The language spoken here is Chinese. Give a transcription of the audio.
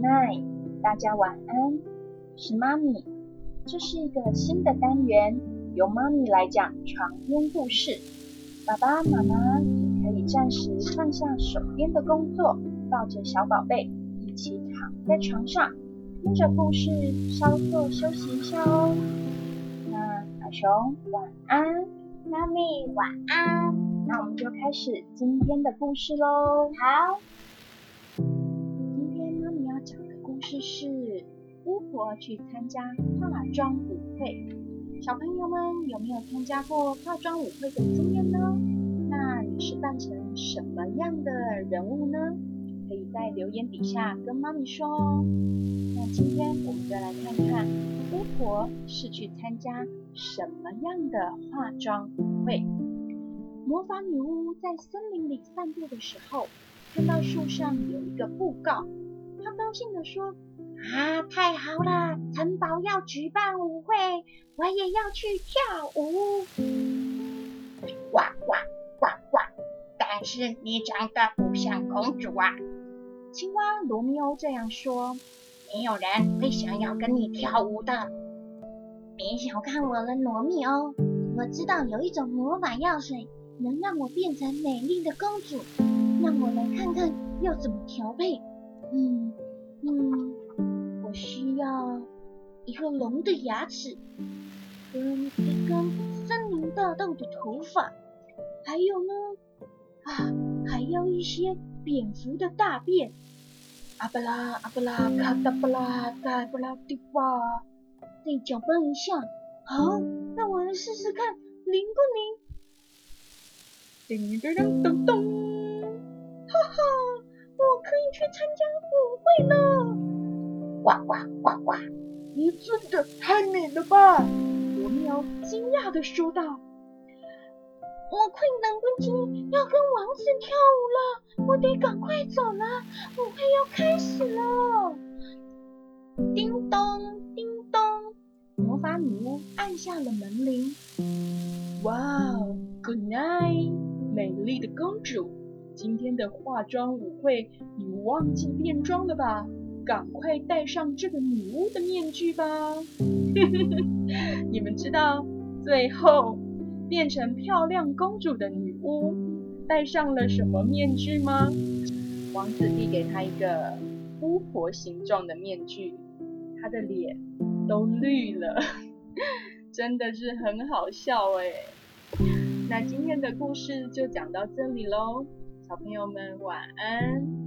Night，大家晚安。是妈咪，这是一个新的单元，由妈咪来讲床边故事。爸爸妈妈也可以暂时放下手边的工作，抱着小宝贝一起躺在床上，听着故事稍作休息一下哦。那小熊晚安，妈咪晚安。那我们就开始今天的故事喽。好。故事是巫婆去参加化妆舞会。小朋友们有没有参加过化妆舞会的经验呢？那你是扮成什么样的人物呢？可以在留言底下跟妈咪说哦。那今天我们就来看看巫婆是去参加什么样的化妆舞会。魔法女巫在森林里散步的时候，看到树上有一个布告。他高兴地说：“啊，太好了！城堡要举办舞会，我也要去跳舞。”呱呱呱呱！但是你长得不像公主啊！青蛙罗密欧这样说：“没有人会想要跟你跳舞的。”别小看我了，罗密欧！我知道有一种魔法药水，能让我变成美丽的公主。让我来看看要怎么调配。嗯嗯，我需要一个龙的牙齿，跟一根森林大道的头发，还有呢啊，还要一些蝙蝠的大便。阿布拉阿布拉卡达布拉达布拉迪哇，再搅拌一下。好，那我来试试看灵不灵？叮叮咚咚咚，去参加舞会了！呱呱呱呱！你真的太美了吧！罗密欧惊讶的说道：“我快等不及要跟王子跳舞了，我得赶快走了，舞会要开始了！”叮咚叮咚，魔法女巫按下了门铃。哇哦，Good night，美丽的公主。今天的化妆舞会，你忘记变装了吧？赶快戴上这个女巫的面具吧！你们知道最后变成漂亮公主的女巫戴上了什么面具吗？王子递给她一个巫婆形状的面具，她的脸都绿了，真的是很好笑哎。那今天的故事就讲到这里喽。小朋友们晚安。